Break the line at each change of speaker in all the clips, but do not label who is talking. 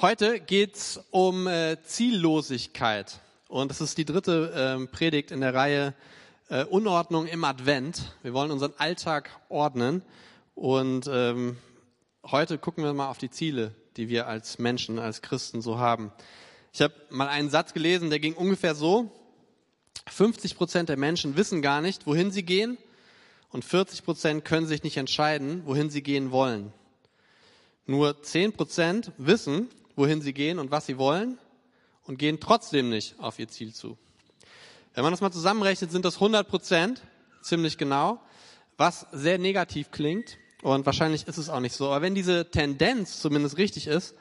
Heute geht's um äh, Ziellosigkeit und das ist die dritte ähm, Predigt in der Reihe äh, Unordnung im Advent. Wir wollen unseren Alltag ordnen und ähm, heute gucken wir mal auf die Ziele, die wir als Menschen, als Christen so haben. Ich habe mal einen Satz gelesen, der ging ungefähr so: 50 Prozent der Menschen wissen gar nicht, wohin sie gehen und 40 Prozent können sich nicht entscheiden, wohin sie gehen wollen. Nur 10 Prozent wissen, wohin sie gehen und was sie wollen und gehen trotzdem nicht auf ihr Ziel zu. Wenn man das mal zusammenrechnet, sind das 100 Prozent, ziemlich genau, was sehr negativ klingt und wahrscheinlich ist es auch nicht so. Aber wenn diese Tendenz zumindest richtig ist,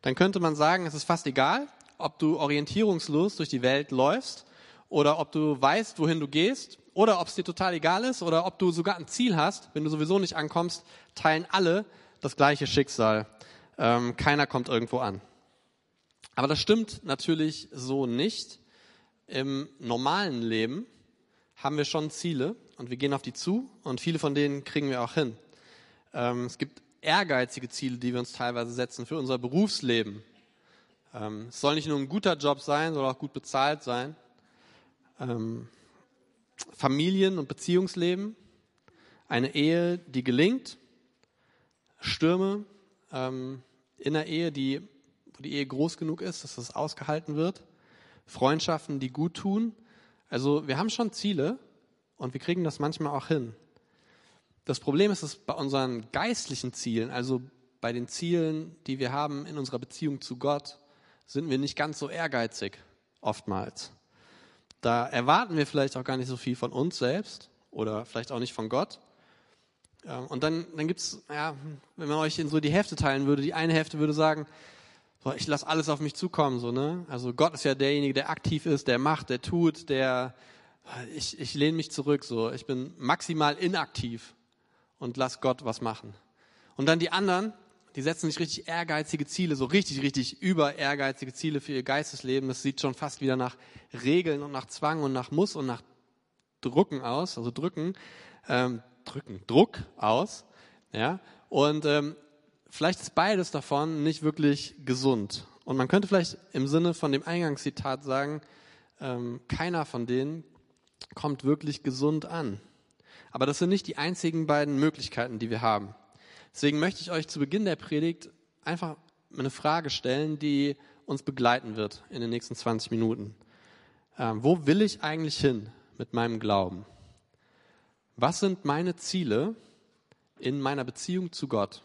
dann könnte man sagen, es ist fast egal, ob du orientierungslos durch die Welt läufst oder ob du weißt, wohin du gehst oder ob es dir total egal ist oder ob du sogar ein Ziel hast, wenn du sowieso nicht ankommst, teilen alle das gleiche Schicksal. Ähm, keiner kommt irgendwo an. Aber das stimmt natürlich so nicht. Im normalen Leben haben wir schon Ziele und wir gehen auf die zu und viele von denen kriegen wir auch hin. Ähm, es gibt ehrgeizige Ziele, die wir uns teilweise setzen für unser Berufsleben. Ähm, es soll nicht nur ein guter Job sein, soll auch gut bezahlt sein. Ähm, Familien- und Beziehungsleben, eine Ehe, die gelingt, Stürme ähm, in der Ehe, die, wo die Ehe groß genug ist, dass das ausgehalten wird, Freundschaften, die gut tun. Also wir haben schon Ziele und wir kriegen das manchmal auch hin. Das Problem ist, dass bei unseren geistlichen Zielen, also bei den Zielen, die wir haben in unserer Beziehung zu Gott, sind wir nicht ganz so ehrgeizig, oftmals. Da erwarten wir vielleicht auch gar nicht so viel von uns selbst oder vielleicht auch nicht von Gott. Und dann, dann gibt's, ja, wenn man euch in so die Hälfte teilen würde, die eine Hälfte würde sagen, so, ich lasse alles auf mich zukommen, so, ne? Also Gott ist ja derjenige, der aktiv ist, der macht, der tut, der, ich, ich lehne mich zurück, so. Ich bin maximal inaktiv und lass Gott was machen. Und dann die anderen, die setzen sich richtig ehrgeizige Ziele, so richtig, richtig über ehrgeizige Ziele für ihr Geistesleben. Das sieht schon fast wieder nach Regeln und nach Zwang und nach Muss und nach Drucken aus, also Drücken. Ähm, drücken, Druck aus. Ja? Und ähm, vielleicht ist beides davon nicht wirklich gesund. Und man könnte vielleicht im Sinne von dem Eingangszitat sagen, ähm, keiner von denen kommt wirklich gesund an. Aber das sind nicht die einzigen beiden Möglichkeiten, die wir haben. Deswegen möchte ich euch zu Beginn der Predigt einfach eine Frage stellen, die uns begleiten wird in den nächsten 20 Minuten. Ähm, wo will ich eigentlich hin mit meinem Glauben? Was sind meine Ziele in meiner Beziehung zu Gott?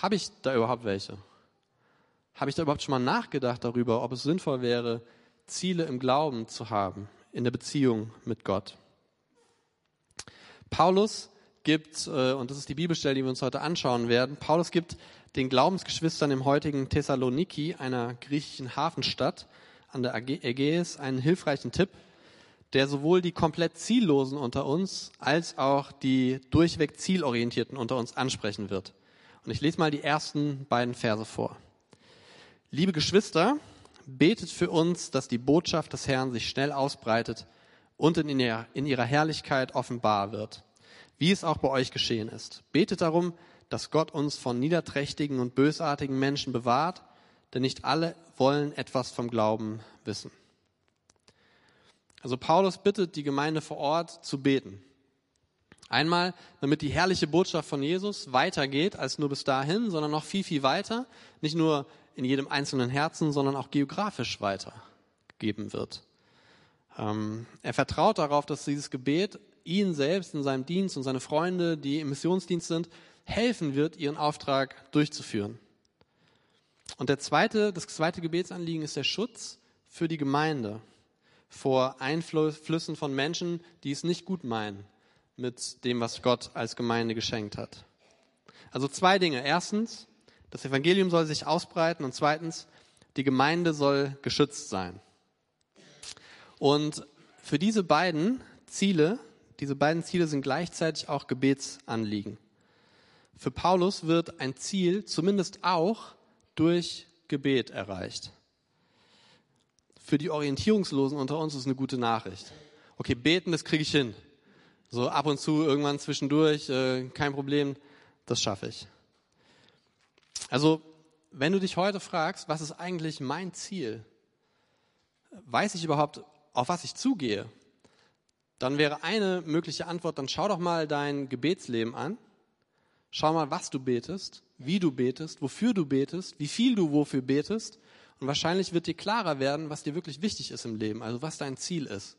Habe ich da überhaupt welche? Habe ich da überhaupt schon mal nachgedacht darüber, ob es sinnvoll wäre, Ziele im Glauben zu haben, in der Beziehung mit Gott? Paulus gibt, äh, und das ist die Bibelstelle, die wir uns heute anschauen werden, Paulus gibt den Glaubensgeschwistern im heutigen Thessaloniki, einer griechischen Hafenstadt an der Ägäis, einen hilfreichen Tipp, der sowohl die komplett Ziellosen unter uns als auch die durchweg Zielorientierten unter uns ansprechen wird. Und ich lese mal die ersten beiden Verse vor. Liebe Geschwister, betet für uns, dass die Botschaft des Herrn sich schnell ausbreitet und in ihrer Herrlichkeit offenbar wird, wie es auch bei euch geschehen ist. Betet darum, dass Gott uns von niederträchtigen und bösartigen Menschen bewahrt, denn nicht alle wollen etwas vom Glauben wissen. Also Paulus bittet die Gemeinde vor Ort zu beten. Einmal, damit die herrliche Botschaft von Jesus weitergeht als nur bis dahin, sondern noch viel, viel weiter. Nicht nur in jedem einzelnen Herzen, sondern auch geografisch weitergeben wird. Ähm, er vertraut darauf, dass dieses Gebet ihn selbst in seinem Dienst und seine Freunde, die im Missionsdienst sind, helfen wird, ihren Auftrag durchzuführen. Und der zweite, das zweite Gebetsanliegen ist der Schutz für die Gemeinde vor Einflüssen von Menschen, die es nicht gut meinen mit dem, was Gott als Gemeinde geschenkt hat. Also zwei Dinge. Erstens, das Evangelium soll sich ausbreiten und zweitens, die Gemeinde soll geschützt sein. Und für diese beiden Ziele, diese beiden Ziele sind gleichzeitig auch Gebetsanliegen. Für Paulus wird ein Ziel zumindest auch durch Gebet erreicht für die Orientierungslosen unter uns ist eine gute Nachricht. Okay, beten, das kriege ich hin. So ab und zu, irgendwann zwischendurch, äh, kein Problem, das schaffe ich. Also, wenn du dich heute fragst, was ist eigentlich mein Ziel? Weiß ich überhaupt, auf was ich zugehe? Dann wäre eine mögliche Antwort, dann schau doch mal dein Gebetsleben an. Schau mal, was du betest, wie du betest, wofür du betest, wie viel du wofür betest. Und wahrscheinlich wird dir klarer werden, was dir wirklich wichtig ist im Leben, also was dein Ziel ist.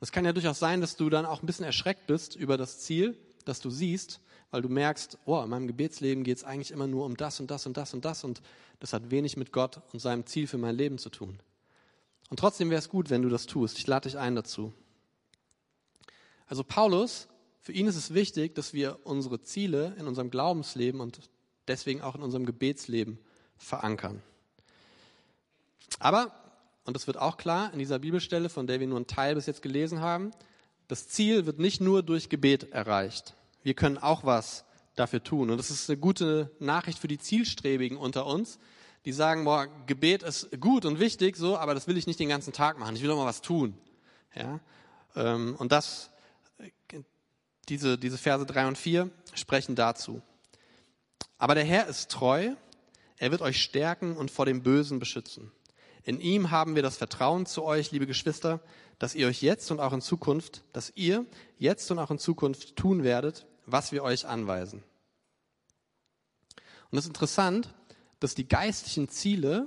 es kann ja durchaus sein, dass du dann auch ein bisschen erschreckt bist über das Ziel, das du siehst, weil du merkst, oh, in meinem Gebetsleben geht es eigentlich immer nur um das und das und das und das und das hat wenig mit Gott und seinem Ziel für mein Leben zu tun. Und trotzdem wäre es gut, wenn du das tust. Ich lade dich ein dazu. Also Paulus, für ihn ist es wichtig, dass wir unsere Ziele in unserem Glaubensleben und deswegen auch in unserem Gebetsleben verankern. Aber, und das wird auch klar in dieser Bibelstelle, von der wir nur einen Teil bis jetzt gelesen haben, das Ziel wird nicht nur durch Gebet erreicht. Wir können auch was dafür tun. Und das ist eine gute Nachricht für die Zielstrebigen unter uns, die sagen, boah, Gebet ist gut und wichtig, so, aber das will ich nicht den ganzen Tag machen. Ich will doch mal was tun. Ja? Ähm, und das, diese, diese Verse drei und vier sprechen dazu. Aber der Herr ist treu. Er wird euch stärken und vor dem Bösen beschützen. In ihm haben wir das Vertrauen zu euch, liebe Geschwister, dass ihr euch jetzt und auch in Zukunft, dass ihr jetzt und auch in Zukunft tun werdet, was wir euch anweisen. Und es ist interessant, dass die geistlichen Ziele,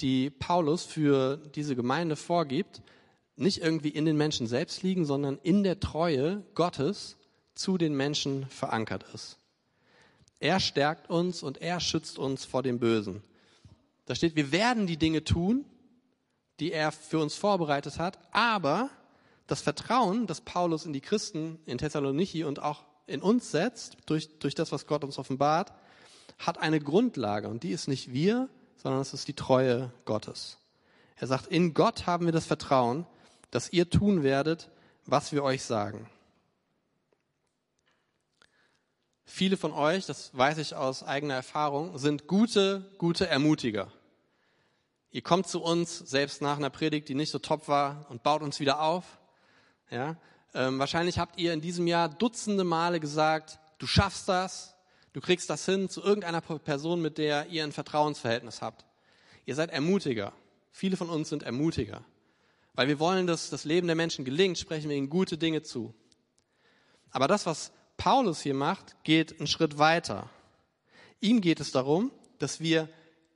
die Paulus für diese Gemeinde vorgibt, nicht irgendwie in den Menschen selbst liegen, sondern in der Treue Gottes zu den Menschen verankert ist. Er stärkt uns und er schützt uns vor dem Bösen. Da steht, wir werden die Dinge tun, die er für uns vorbereitet hat, aber das Vertrauen, das Paulus in die Christen in Thessaloniki und auch in uns setzt, durch, durch das, was Gott uns offenbart, hat eine Grundlage und die ist nicht wir, sondern es ist die Treue Gottes. Er sagt, in Gott haben wir das Vertrauen, dass ihr tun werdet, was wir euch sagen. Viele von euch, das weiß ich aus eigener Erfahrung, sind gute, gute Ermutiger. Ihr kommt zu uns, selbst nach einer Predigt, die nicht so top war, und baut uns wieder auf. Ja? Ähm, wahrscheinlich habt ihr in diesem Jahr dutzende Male gesagt, du schaffst das, du kriegst das hin zu irgendeiner Person, mit der ihr ein Vertrauensverhältnis habt. Ihr seid Ermutiger. Viele von uns sind Ermutiger. Weil wir wollen, dass das Leben der Menschen gelingt, sprechen wir ihnen gute Dinge zu. Aber das, was Paulus hier macht, geht einen Schritt weiter. Ihm geht es darum, dass wir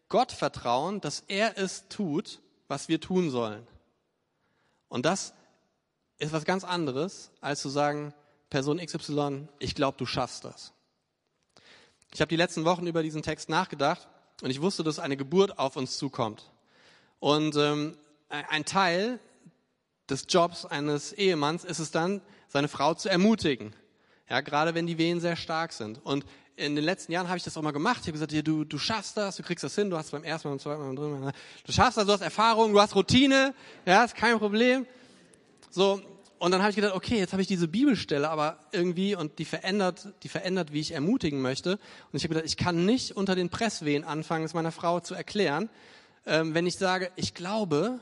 Gott vertrauen, dass er es tut, was wir tun sollen. Und das ist was ganz anderes, als zu sagen, Person XY, ich glaube, du schaffst das. Ich habe die letzten Wochen über diesen Text nachgedacht und ich wusste, dass eine Geburt auf uns zukommt. Und ähm, ein Teil des Jobs eines Ehemanns ist es dann, seine Frau zu ermutigen. Ja, gerade wenn die Wehen sehr stark sind. Und in den letzten Jahren habe ich das auch mal gemacht. Ich habe gesagt, du, du schaffst das, du kriegst das hin, du hast beim ersten Mal, beim zweiten Mal, beim dritten Mal, du schaffst das, du hast Erfahrung, du hast Routine, ja, ist kein Problem. So, und dann habe ich gedacht, okay, jetzt habe ich diese Bibelstelle, aber irgendwie, und die verändert, die verändert, wie ich ermutigen möchte. Und ich habe gedacht, ich kann nicht unter den Presswehen anfangen, es meiner Frau zu erklären, ähm, wenn ich sage, ich glaube,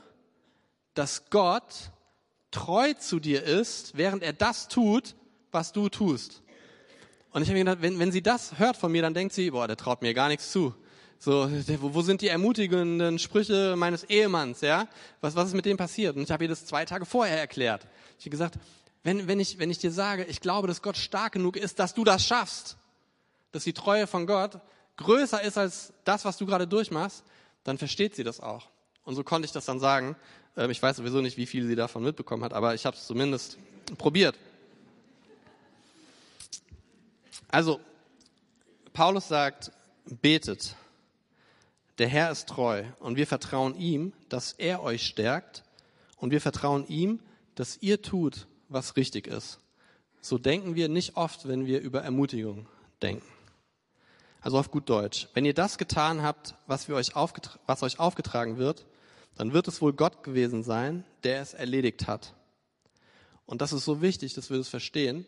dass Gott treu zu dir ist, während er das tut, was du tust. Und ich habe mir gedacht, wenn, wenn sie das hört von mir, dann denkt sie, boah, der traut mir gar nichts zu. So, wo sind die ermutigenden Sprüche meines Ehemanns, ja? Was, was ist mit dem passiert? Und ich habe ihr das zwei Tage vorher erklärt. Ich habe gesagt, wenn, wenn, ich, wenn ich dir sage, ich glaube, dass Gott stark genug ist, dass du das schaffst, dass die Treue von Gott größer ist als das, was du gerade durchmachst, dann versteht sie das auch. Und so konnte ich das dann sagen. Ähm, ich weiß sowieso nicht, wie viel sie davon mitbekommen hat, aber ich habe es zumindest probiert. Also, Paulus sagt, betet. Der Herr ist treu und wir vertrauen ihm, dass er euch stärkt und wir vertrauen ihm, dass ihr tut, was richtig ist. So denken wir nicht oft, wenn wir über Ermutigung denken. Also auf gut Deutsch. Wenn ihr das getan habt, was, wir euch was euch aufgetragen wird, dann wird es wohl Gott gewesen sein, der es erledigt hat. Und das ist so wichtig, dass wir das verstehen,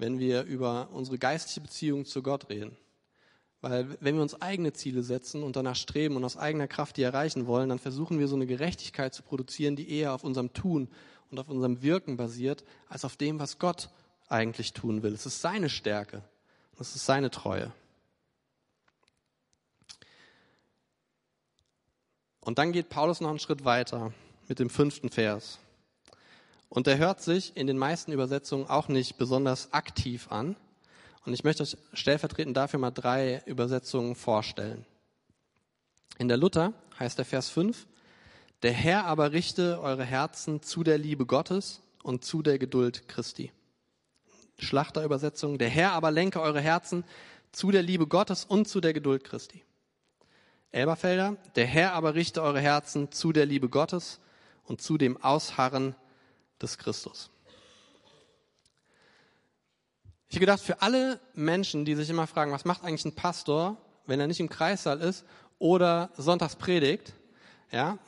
wenn wir über unsere geistliche Beziehung zu Gott reden. Weil wenn wir uns eigene Ziele setzen und danach streben und aus eigener Kraft die erreichen wollen, dann versuchen wir so eine Gerechtigkeit zu produzieren, die eher auf unserem Tun und auf unserem Wirken basiert, als auf dem, was Gott eigentlich tun will. Es ist seine Stärke. Es ist seine Treue. Und dann geht Paulus noch einen Schritt weiter mit dem fünften Vers. Und der hört sich in den meisten Übersetzungen auch nicht besonders aktiv an. Und ich möchte euch stellvertretend dafür mal drei Übersetzungen vorstellen. In der Luther heißt der Vers 5, der Herr aber richte eure Herzen zu der Liebe Gottes und zu der Geduld Christi. Schlachterübersetzung, der Herr aber lenke eure Herzen zu der Liebe Gottes und zu der Geduld Christi. Elberfelder, der Herr aber richte eure Herzen zu der Liebe Gottes und zu dem Ausharren des Christus. Ich habe gedacht, für alle Menschen, die sich immer fragen, was macht eigentlich ein Pastor, wenn er nicht im Kreissaal ist oder sonntags predigt, ja,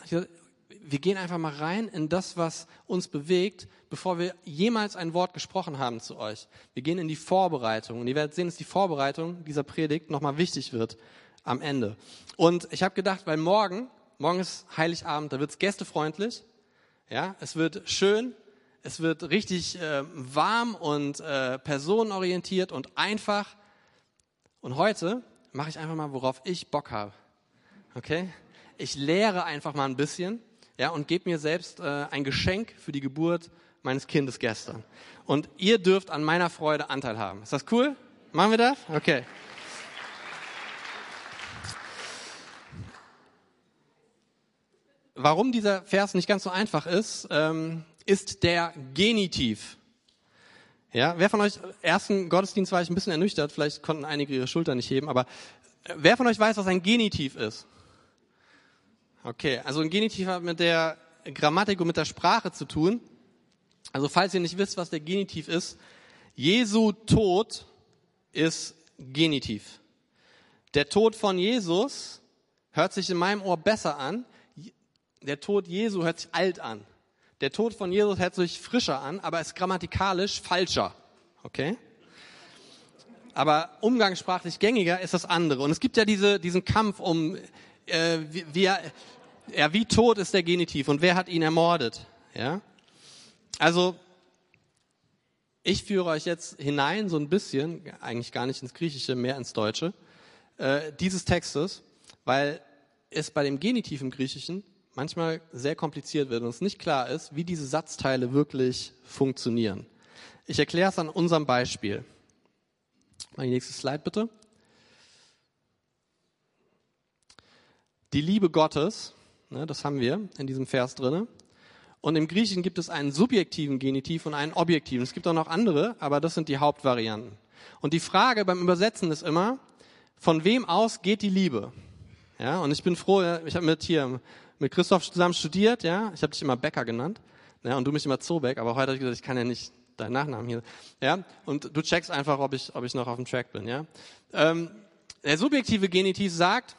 wir gehen einfach mal rein in das, was uns bewegt, bevor wir jemals ein Wort gesprochen haben zu euch. Wir gehen in die Vorbereitung und ihr werdet sehen, dass die Vorbereitung dieser Predigt nochmal wichtig wird am Ende. Und ich habe gedacht, weil morgen, morgen ist Heiligabend, da wird es gästefreundlich, ja, es wird schön, es wird richtig äh, warm und äh, personenorientiert und einfach. Und heute mache ich einfach mal, worauf ich Bock habe. Okay? Ich lehre einfach mal ein bisschen, ja, und gebe mir selbst äh, ein Geschenk für die Geburt meines Kindes gestern. Und ihr dürft an meiner Freude Anteil haben. Ist das cool? Machen wir das? Okay. Warum dieser Vers nicht ganz so einfach ist, ähm, ist der Genitiv. Ja, wer von euch, ersten Gottesdienst war ich ein bisschen ernüchtert, vielleicht konnten einige ihre Schulter nicht heben, aber äh, wer von euch weiß, was ein Genitiv ist? Okay, also ein Genitiv hat mit der Grammatik und mit der Sprache zu tun. Also falls ihr nicht wisst, was der Genitiv ist, Jesu Tod ist Genitiv. Der Tod von Jesus hört sich in meinem Ohr besser an. Der Tod Jesu hört sich alt an. Der Tod von Jesus hört sich frischer an, aber ist grammatikalisch falscher. Okay? Aber umgangssprachlich gängiger ist das andere. Und es gibt ja diese, diesen Kampf um, äh, wie, wie, ja, wie tot ist der Genitiv und wer hat ihn ermordet? Ja? Also, ich führe euch jetzt hinein, so ein bisschen, eigentlich gar nicht ins Griechische, mehr ins Deutsche, äh, dieses Textes, weil es bei dem Genitiv im Griechischen manchmal sehr kompliziert wird und es nicht klar ist, wie diese Satzteile wirklich funktionieren. Ich erkläre es an unserem Beispiel. Mal die nächste Slide bitte. Die Liebe Gottes, ne, das haben wir in diesem Vers drinne. Und im Griechischen gibt es einen subjektiven Genitiv und einen objektiven. Es gibt auch noch andere, aber das sind die Hauptvarianten. Und die Frage beim Übersetzen ist immer, von wem aus geht die Liebe? Ja, und ich bin froh, ich habe mit hier mit Christoph zusammen studiert, ja. Ich habe dich immer Becker genannt, ja, und du mich immer Zobeck, aber heute habe ich gesagt, ich kann ja nicht deinen Nachnamen hier, ja. Und du checkst einfach, ob ich, ob ich noch auf dem Track bin, ja. Ähm, der subjektive Genitiv sagt,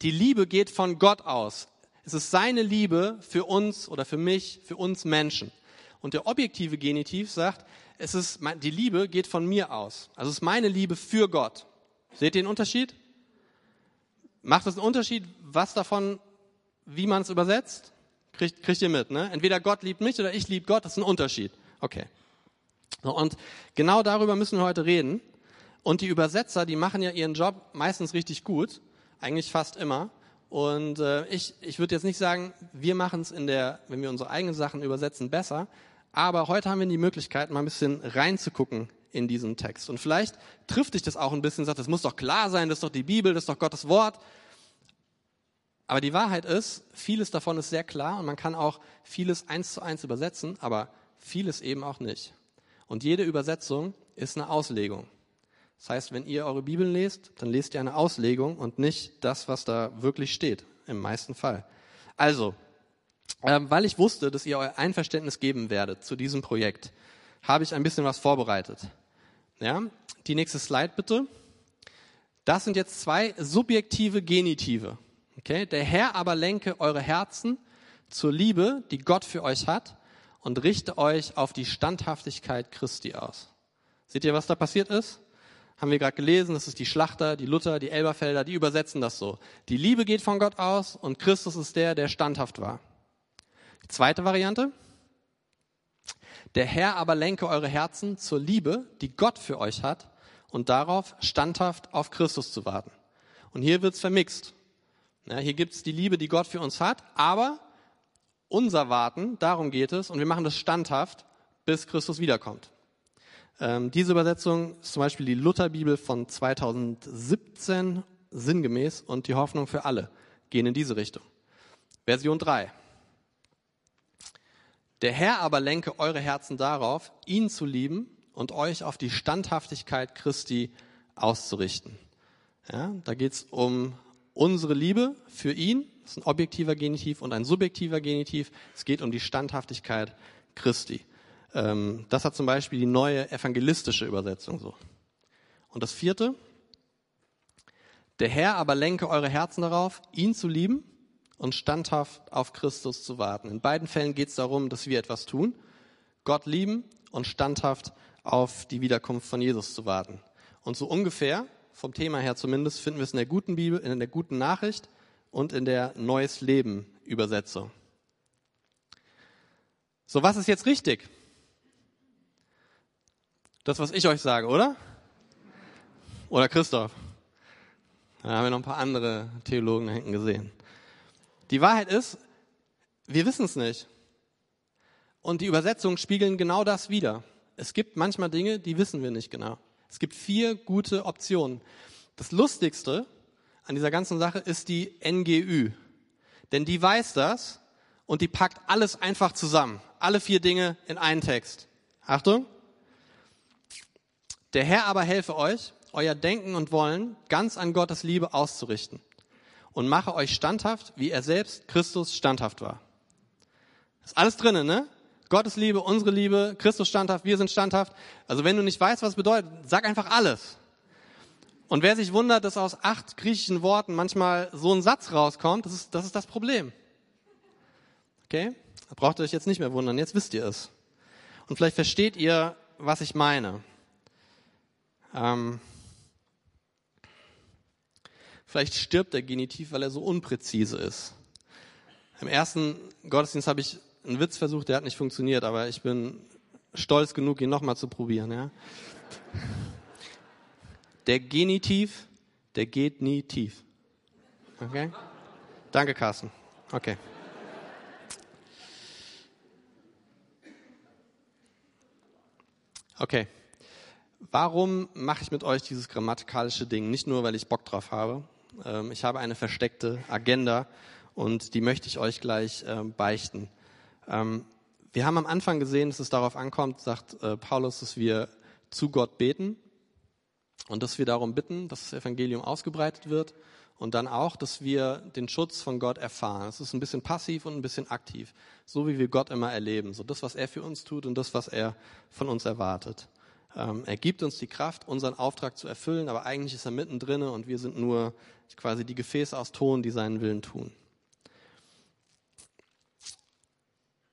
die Liebe geht von Gott aus. Es ist seine Liebe für uns oder für mich, für uns Menschen. Und der objektive Genitiv sagt, es ist, die Liebe geht von mir aus. Also es ist meine Liebe für Gott. Seht ihr den Unterschied? Macht es einen Unterschied, was davon wie man es übersetzt? Kriegt, kriegt ihr mit, ne? Entweder Gott liebt mich oder ich liebe Gott, das ist ein Unterschied. Okay. So, und genau darüber müssen wir heute reden. Und die Übersetzer, die machen ja ihren Job meistens richtig gut, eigentlich fast immer. Und äh, ich, ich würde jetzt nicht sagen, wir machen es in der, wenn wir unsere eigenen Sachen übersetzen, besser. Aber heute haben wir die Möglichkeit, mal ein bisschen reinzugucken in diesen Text. Und vielleicht trifft dich das auch ein bisschen, sagt, das muss doch klar sein, das ist doch die Bibel, das ist doch Gottes Wort. Aber die Wahrheit ist, vieles davon ist sehr klar und man kann auch vieles eins zu eins übersetzen, aber vieles eben auch nicht. Und jede Übersetzung ist eine Auslegung. Das heißt, wenn ihr eure Bibeln lest, dann lest ihr eine Auslegung und nicht das, was da wirklich steht, im meisten Fall. Also, äh, weil ich wusste, dass ihr euer Einverständnis geben werdet zu diesem Projekt, habe ich ein bisschen was vorbereitet. Ja, die nächste Slide bitte. Das sind jetzt zwei subjektive Genitive. Okay? Der Herr aber lenke eure Herzen zur Liebe, die Gott für euch hat, und richte euch auf die Standhaftigkeit Christi aus. Seht ihr, was da passiert ist? Haben wir gerade gelesen, das ist die Schlachter, die Luther, die Elberfelder, die übersetzen das so. Die Liebe geht von Gott aus und Christus ist der, der standhaft war. Die zweite Variante. Der Herr aber lenke eure Herzen zur Liebe, die Gott für euch hat, und darauf standhaft auf Christus zu warten. Und hier wird's vermixt. Ja, hier gibt es die Liebe, die Gott für uns hat, aber unser Warten, darum geht es, und wir machen das standhaft, bis Christus wiederkommt. Ähm, diese Übersetzung ist zum Beispiel die Lutherbibel von 2017 sinngemäß und die Hoffnung für alle gehen in diese Richtung. Version 3. Der Herr aber lenke eure Herzen darauf, ihn zu lieben und euch auf die Standhaftigkeit Christi auszurichten. Ja, da geht es um unsere Liebe für ihn, das ist ein objektiver Genitiv und ein subjektiver Genitiv. Es geht um die Standhaftigkeit Christi. Ähm, das hat zum Beispiel die neue evangelistische Übersetzung so. Und das vierte, der Herr aber lenke eure Herzen darauf, ihn zu lieben und standhaft auf Christus zu warten. In beiden Fällen geht es darum, dass wir etwas tun, Gott lieben und standhaft auf die Wiederkunft von Jesus zu warten. Und so ungefähr, vom Thema her zumindest, finden wir es in der guten Bibel, in der guten Nachricht und in der Neues Leben Übersetzung. So, was ist jetzt richtig? Das, was ich euch sage, oder? Oder Christoph? Da haben wir noch ein paar andere Theologen da hinten gesehen. Die Wahrheit ist, wir wissen es nicht. Und die Übersetzungen spiegeln genau das wider. Es gibt manchmal Dinge, die wissen wir nicht genau. Es gibt vier gute Optionen. Das Lustigste an dieser ganzen Sache ist die NGÜ. Denn die weiß das und die packt alles einfach zusammen. Alle vier Dinge in einen Text. Achtung. Der Herr aber helfe euch, euer Denken und Wollen ganz an Gottes Liebe auszurichten und mache euch standhaft, wie er selbst Christus standhaft war. ist alles drinnen, ne? Gottes Liebe, unsere Liebe, Christus standhaft, wir sind standhaft. Also wenn du nicht weißt, was es bedeutet, sag einfach alles. Und wer sich wundert, dass aus acht griechischen Worten manchmal so ein Satz rauskommt, das ist das, ist das Problem. Okay? Da braucht ihr euch jetzt nicht mehr wundern, jetzt wisst ihr es. Und vielleicht versteht ihr, was ich meine. Ähm, vielleicht stirbt der Genitiv, weil er so unpräzise ist. Im ersten Gottesdienst habe ich einen Witz versucht, der hat nicht funktioniert, aber ich bin stolz genug, ihn nochmal zu probieren. Ja? Der Genitiv, der geht nie tief. Okay? Danke, Carsten. Okay. Okay. Warum mache ich mit euch dieses grammatikalische Ding? Nicht nur, weil ich Bock drauf habe. Ähm, ich habe eine versteckte Agenda und die möchte ich euch gleich ähm, beichten. Ähm, wir haben am Anfang gesehen, dass es darauf ankommt, sagt äh, Paulus, dass wir zu Gott beten und dass wir darum bitten, dass das Evangelium ausgebreitet wird und dann auch, dass wir den Schutz von Gott erfahren. Es ist ein bisschen passiv und ein bisschen aktiv, so wie wir Gott immer erleben. So das, was er für uns tut und das, was er von uns erwartet. Ähm, er gibt uns die Kraft, unseren Auftrag zu erfüllen, aber eigentlich ist er mittendrin und wir sind nur quasi die Gefäße aus Ton, die seinen Willen tun.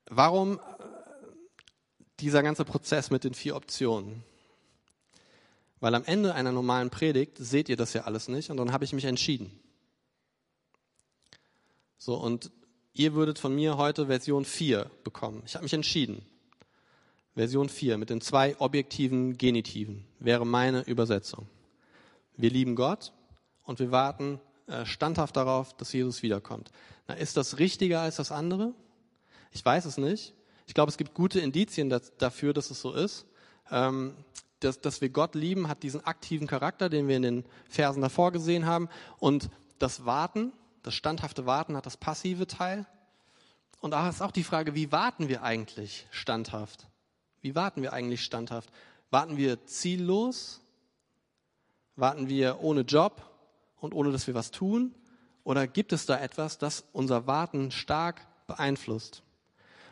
Warum äh, dieser ganze Prozess mit den vier Optionen? Weil am Ende einer normalen Predigt seht ihr das ja alles nicht und dann habe ich mich entschieden. So, und ihr würdet von mir heute Version 4 bekommen. Ich habe mich entschieden. Version 4 mit den zwei objektiven Genitiven wäre meine Übersetzung. Wir lieben Gott und wir warten äh, standhaft darauf, dass Jesus wiederkommt. Na, ist das richtiger als das andere? Ich weiß es nicht. Ich glaube, es gibt gute Indizien dafür, dass es so ist. Ähm, dass, dass wir Gott lieben, hat diesen aktiven Charakter, den wir in den Versen davor gesehen haben. Und das Warten, das standhafte Warten hat das passive Teil. Und da ist auch die Frage, wie warten wir eigentlich standhaft? Wie warten wir eigentlich standhaft? Warten wir ziellos? Warten wir ohne Job und ohne dass wir was tun? Oder gibt es da etwas, das unser Warten stark beeinflusst?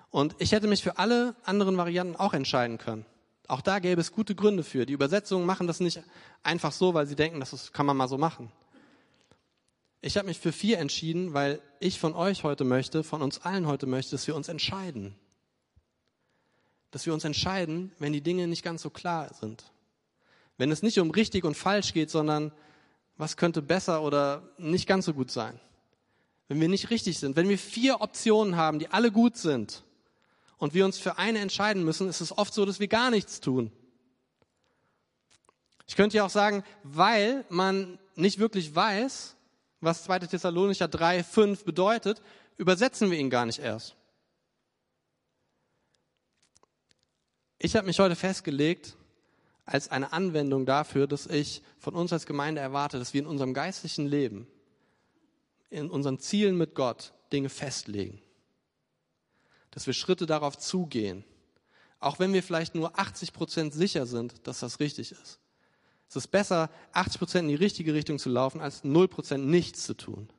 Und ich hätte mich für alle anderen Varianten auch entscheiden können. Auch da gäbe es gute Gründe für. Die Übersetzungen machen das nicht einfach so, weil sie denken, das kann man mal so machen. Ich habe mich für vier entschieden, weil ich von euch heute möchte, von uns allen heute möchte, dass wir uns entscheiden dass wir uns entscheiden, wenn die Dinge nicht ganz so klar sind. Wenn es nicht um richtig und falsch geht, sondern was könnte besser oder nicht ganz so gut sein. Wenn wir nicht richtig sind, wenn wir vier Optionen haben, die alle gut sind und wir uns für eine entscheiden müssen, ist es oft so, dass wir gar nichts tun. Ich könnte ja auch sagen, weil man nicht wirklich weiß, was 2. Thessalonicher 3, 5 bedeutet, übersetzen wir ihn gar nicht erst. Ich habe mich heute festgelegt als eine Anwendung dafür, dass ich von uns als Gemeinde erwarte, dass wir in unserem geistlichen Leben, in unseren Zielen mit Gott Dinge festlegen. Dass wir Schritte darauf zugehen. Auch wenn wir vielleicht nur 80 Prozent sicher sind, dass das richtig ist. Es ist besser, 80 Prozent in die richtige Richtung zu laufen, als 0 Prozent nichts zu tun.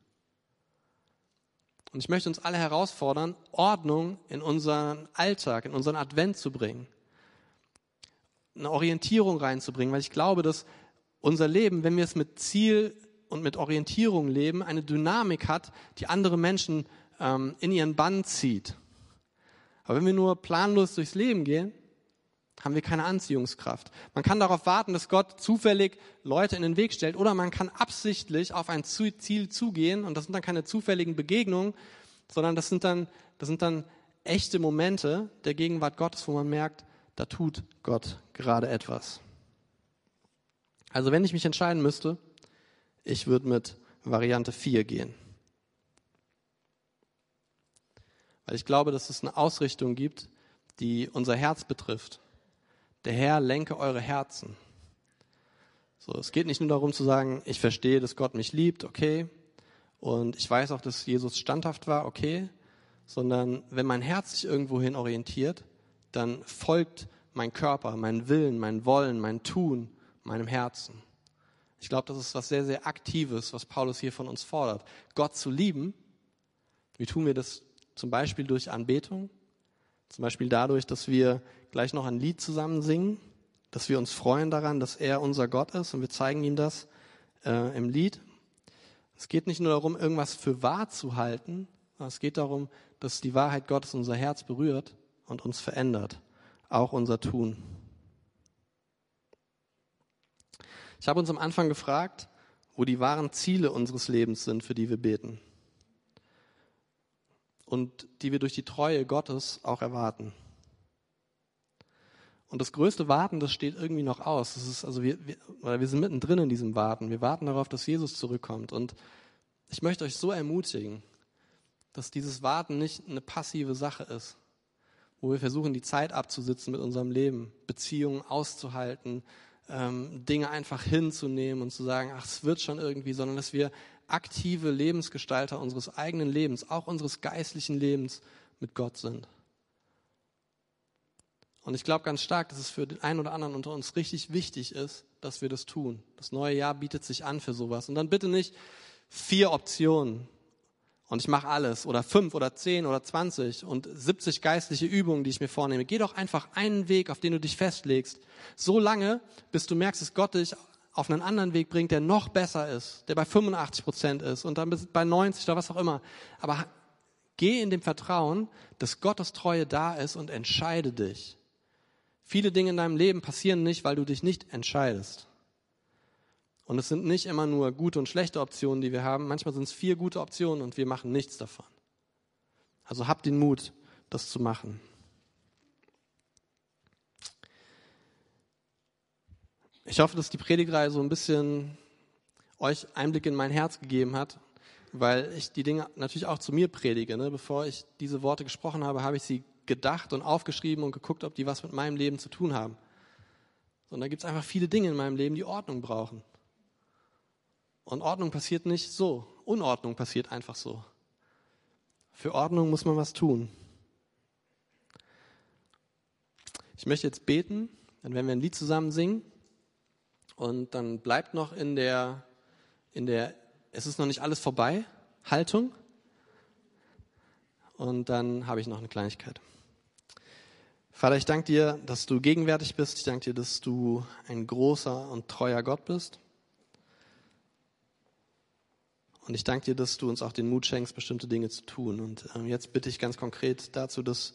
Und ich möchte uns alle herausfordern, Ordnung in unseren Alltag, in unseren Advent zu bringen. Eine Orientierung reinzubringen, weil ich glaube, dass unser Leben, wenn wir es mit Ziel und mit Orientierung leben, eine Dynamik hat, die andere Menschen ähm, in ihren Bann zieht. Aber wenn wir nur planlos durchs Leben gehen, haben wir keine Anziehungskraft. Man kann darauf warten, dass Gott zufällig Leute in den Weg stellt oder man kann absichtlich auf ein Ziel zugehen und das sind dann keine zufälligen Begegnungen, sondern das sind dann, das sind dann echte Momente der Gegenwart Gottes, wo man merkt, da tut Gott gerade etwas. Also wenn ich mich entscheiden müsste, ich würde mit Variante 4 gehen. Weil ich glaube, dass es eine Ausrichtung gibt, die unser Herz betrifft der Herr lenke eure Herzen. So, es geht nicht nur darum zu sagen, ich verstehe, dass Gott mich liebt, okay, und ich weiß auch, dass Jesus standhaft war, okay, sondern wenn mein Herz sich irgendwohin orientiert, dann folgt mein Körper, mein Willen, mein Wollen, mein Tun meinem Herzen. Ich glaube, das ist was sehr, sehr Aktives, was Paulus hier von uns fordert. Gott zu lieben, wie tun wir das zum Beispiel durch Anbetung, zum Beispiel dadurch, dass wir gleich noch ein Lied zusammen singen, dass wir uns freuen daran, dass er unser Gott ist und wir zeigen ihm das äh, im Lied. Es geht nicht nur darum, irgendwas für wahr zu halten, sondern es geht darum, dass die Wahrheit Gottes unser Herz berührt und uns verändert, auch unser Tun. Ich habe uns am Anfang gefragt, wo die wahren Ziele unseres Lebens sind, für die wir beten und die wir durch die Treue Gottes auch erwarten. Und das größte Warten, das steht irgendwie noch aus. Das ist, also wir, wir, wir sind mittendrin in diesem Warten. Wir warten darauf, dass Jesus zurückkommt. Und ich möchte euch so ermutigen, dass dieses Warten nicht eine passive Sache ist, wo wir versuchen, die Zeit abzusitzen mit unserem Leben, Beziehungen auszuhalten, ähm, Dinge einfach hinzunehmen und zu sagen, ach, es wird schon irgendwie, sondern dass wir aktive Lebensgestalter unseres eigenen Lebens, auch unseres geistlichen Lebens mit Gott sind. Und ich glaube ganz stark, dass es für den einen oder anderen unter uns richtig wichtig ist, dass wir das tun. Das neue Jahr bietet sich an für sowas. Und dann bitte nicht vier Optionen und ich mache alles oder fünf oder zehn oder zwanzig und 70 geistliche Übungen, die ich mir vornehme. Geh doch einfach einen Weg, auf den du dich festlegst. So lange, bis du merkst, dass Gott dich auf einen anderen Weg bringt, der noch besser ist, der bei 85 Prozent ist und dann bei 90 oder was auch immer. Aber geh in dem Vertrauen, dass Gottes Treue da ist und entscheide dich. Viele Dinge in deinem Leben passieren nicht, weil du dich nicht entscheidest. Und es sind nicht immer nur gute und schlechte Optionen, die wir haben. Manchmal sind es vier gute Optionen und wir machen nichts davon. Also habt den Mut, das zu machen. Ich hoffe, dass die Predigreihe so ein bisschen euch Einblick in mein Herz gegeben hat, weil ich die Dinge natürlich auch zu mir predige. Ne? Bevor ich diese Worte gesprochen habe, habe ich sie gedacht und aufgeschrieben und geguckt, ob die was mit meinem Leben zu tun haben. Und da gibt es einfach viele Dinge in meinem Leben, die Ordnung brauchen. Und Ordnung passiert nicht so. Unordnung passiert einfach so. Für Ordnung muss man was tun. Ich möchte jetzt beten, dann werden wir ein Lied zusammen singen. Und dann bleibt noch in der, in der, es ist noch nicht alles vorbei, Haltung. Und dann habe ich noch eine Kleinigkeit. Vater, ich danke dir, dass du gegenwärtig bist. Ich danke dir, dass du ein großer und treuer Gott bist. Und ich danke dir, dass du uns auch den Mut schenkst, bestimmte Dinge zu tun. Und ähm, jetzt bitte ich ganz konkret dazu, dass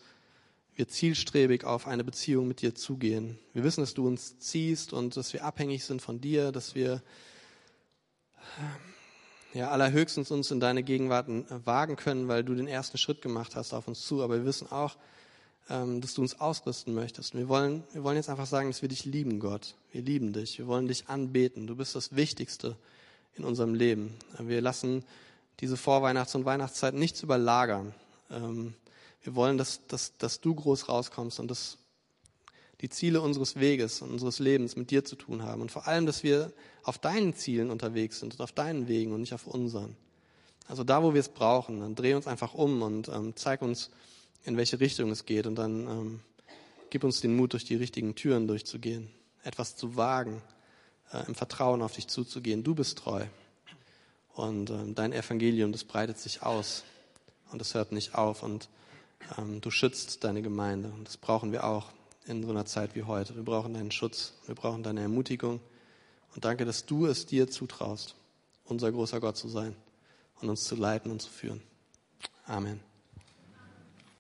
wir zielstrebig auf eine Beziehung mit dir zugehen. Wir wissen, dass du uns ziehst und dass wir abhängig sind von dir, dass wir ja, allerhöchstens uns in deine Gegenwart wagen können, weil du den ersten Schritt gemacht hast auf uns zu. Aber wir wissen auch, ähm, dass du uns ausrüsten möchtest. wir wollen, wir wollen jetzt einfach sagen, dass wir dich lieben, Gott. Wir lieben dich. Wir wollen dich anbeten. Du bist das Wichtigste in unserem Leben. Wir lassen diese Vorweihnachts- und Weihnachtszeit nichts überlagern. Ähm, wir wollen, dass, dass, dass du groß rauskommst und dass die Ziele unseres Weges und unseres Lebens mit dir zu tun haben. Und vor allem, dass wir auf deinen Zielen unterwegs sind und auf deinen Wegen und nicht auf unseren. Also da, wo wir es brauchen, dann dreh uns einfach um und ähm, zeig uns, in welche Richtung es geht. Und dann ähm, gib uns den Mut, durch die richtigen Türen durchzugehen, etwas zu wagen, äh, im Vertrauen auf dich zuzugehen. Du bist treu. Und ähm, dein Evangelium, das breitet sich aus und es hört nicht auf. Und du schützt deine Gemeinde. Und das brauchen wir auch in so einer Zeit wie heute. Wir brauchen deinen Schutz, wir brauchen deine Ermutigung. Und danke, dass du es dir zutraust, unser großer Gott zu sein und uns zu leiten und zu führen. Amen.